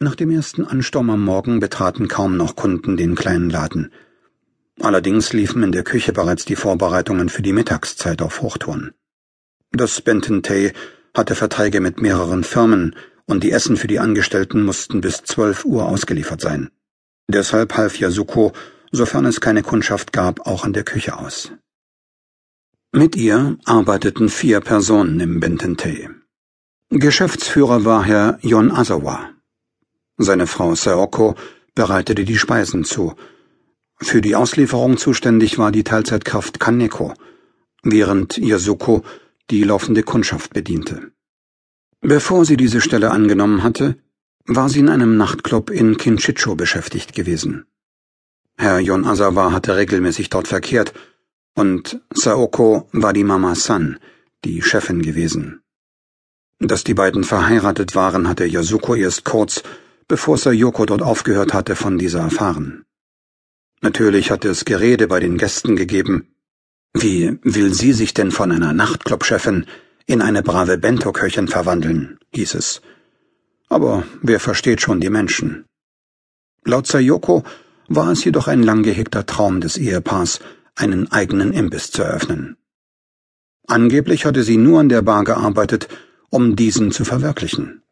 Nach dem ersten Ansturm am Morgen betraten kaum noch Kunden den kleinen Laden. Allerdings liefen in der Küche bereits die Vorbereitungen für die Mittagszeit auf Hochtouren. Das Benton Tay hatte Verträge mit mehreren Firmen und die Essen für die Angestellten mussten bis zwölf Uhr ausgeliefert sein. Deshalb half Yasuko, sofern es keine Kundschaft gab, auch an der Küche aus. Mit ihr arbeiteten vier Personen im Benton Tay. Geschäftsführer war Herr Yon Asawa. Seine Frau Saoko bereitete die Speisen zu. Für die Auslieferung zuständig war die Teilzeitkraft Kaneko, während Yasuko die laufende Kundschaft bediente. Bevor sie diese Stelle angenommen hatte, war sie in einem Nachtclub in Kinchicho beschäftigt gewesen. Herr Yon Asawa hatte regelmäßig dort verkehrt, und Saoko war die Mama San, die Chefin gewesen. Dass die beiden verheiratet waren, hatte Yasuko erst kurz bevor Sayoko dort aufgehört hatte, von dieser erfahren. Natürlich hatte es Gerede bei den Gästen gegeben. Wie will sie sich denn von einer Nachtclubchefin in eine brave Bento-Köchin verwandeln, hieß es. Aber wer versteht schon die Menschen? Laut Sayoko war es jedoch ein lang gehegter Traum des Ehepaars, einen eigenen Imbiss zu eröffnen. Angeblich hatte sie nur an der Bar gearbeitet, um diesen zu verwirklichen.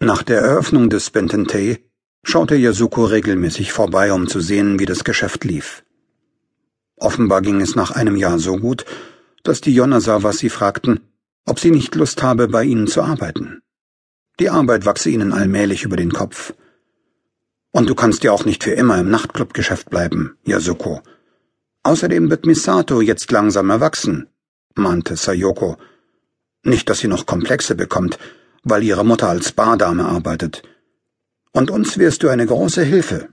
Nach der Eröffnung des Bententei schaute Yasuko regelmäßig vorbei, um zu sehen, wie das Geschäft lief. Offenbar ging es nach einem Jahr so gut, dass die Yonasawas sie fragten, ob sie nicht Lust habe, bei ihnen zu arbeiten. Die Arbeit wachse ihnen allmählich über den Kopf. Und du kannst ja auch nicht für immer im Nachtclubgeschäft bleiben, Yasuko. Außerdem wird Misato jetzt langsam erwachsen, mahnte Sayoko. Nicht, dass sie noch Komplexe bekommt, weil ihre Mutter als Bardame arbeitet. Und uns wirst du eine große Hilfe,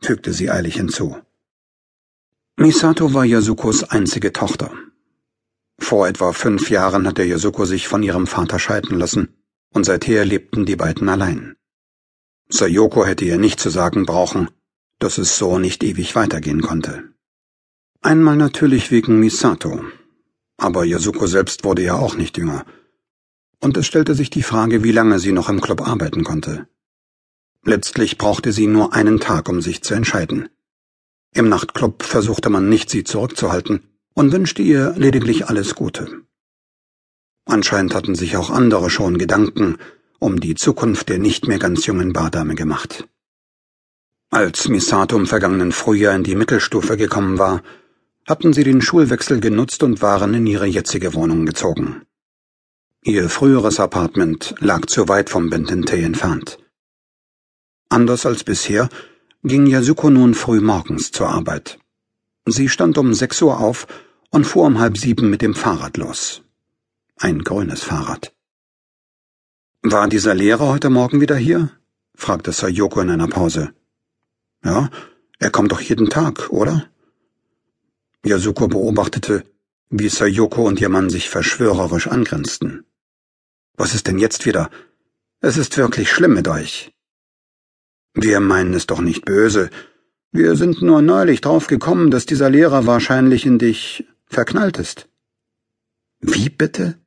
fügte sie eilig hinzu. Misato war Yasukos einzige Tochter. Vor etwa fünf Jahren hatte Yasuko sich von ihrem Vater scheiden lassen, und seither lebten die beiden allein. Sayoko hätte ihr nicht zu sagen brauchen, dass es so nicht ewig weitergehen konnte. Einmal natürlich wegen Misato, aber Yasuko selbst wurde ja auch nicht jünger, und es stellte sich die Frage, wie lange sie noch im Club arbeiten konnte. Letztlich brauchte sie nur einen Tag, um sich zu entscheiden. Im Nachtclub versuchte man nicht, sie zurückzuhalten und wünschte ihr lediglich alles Gute. Anscheinend hatten sich auch andere schon Gedanken um die Zukunft der nicht mehr ganz jungen Bardame gemacht. Als Misato im vergangenen Frühjahr in die Mittelstufe gekommen war, hatten sie den Schulwechsel genutzt und waren in ihre jetzige Wohnung gezogen. Ihr früheres Apartment lag zu weit vom Bententei entfernt. Anders als bisher ging Yasuko nun früh morgens zur Arbeit. Sie stand um sechs Uhr auf und fuhr um halb sieben mit dem Fahrrad los. Ein grünes Fahrrad. War dieser Lehrer heute Morgen wieder hier? fragte Sayoko in einer Pause. Ja, er kommt doch jeden Tag, oder? Yasuko beobachtete, wie Sayoko und ihr Mann sich verschwörerisch angrenzten. Was ist denn jetzt wieder? Es ist wirklich schlimm mit euch. Wir meinen es doch nicht böse. Wir sind nur neulich drauf gekommen, dass dieser Lehrer wahrscheinlich in dich verknallt ist. Wie bitte?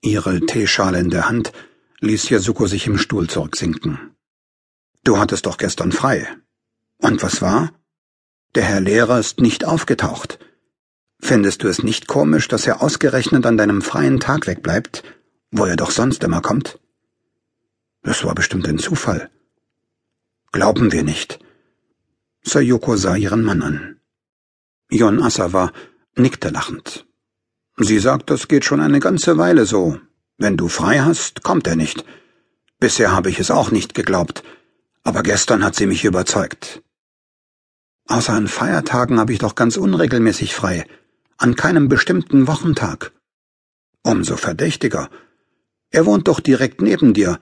Ihre Teeschale in der Hand ließ Yasuko sich im Stuhl zurücksinken. Du hattest doch gestern frei. Und was war? Der Herr Lehrer ist nicht aufgetaucht. Findest du es nicht komisch, dass er ausgerechnet an deinem freien Tag wegbleibt wo er doch sonst immer kommt? Das war bestimmt ein Zufall. Glauben wir nicht. Sayoko sah ihren Mann an. Yon Asawa nickte lachend. Sie sagt, das geht schon eine ganze Weile so. Wenn du frei hast, kommt er nicht. Bisher habe ich es auch nicht geglaubt, aber gestern hat sie mich überzeugt. Außer an Feiertagen habe ich doch ganz unregelmäßig frei, an keinem bestimmten Wochentag. Umso verdächtiger, er wohnt doch direkt neben dir.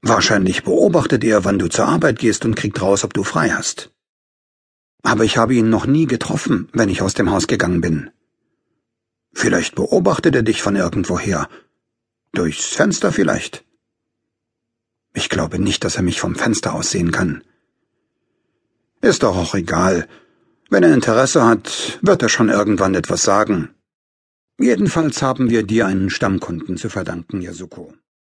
Wahrscheinlich beobachtet er, wann du zur Arbeit gehst und kriegt raus, ob du frei hast. Aber ich habe ihn noch nie getroffen, wenn ich aus dem Haus gegangen bin. Vielleicht beobachtet er dich von irgendwoher. Durchs Fenster vielleicht. Ich glaube nicht, dass er mich vom Fenster aus sehen kann. Ist doch auch egal. Wenn er Interesse hat, wird er schon irgendwann etwas sagen. Jedenfalls haben wir dir einen Stammkunden zu verdanken, Yasuko.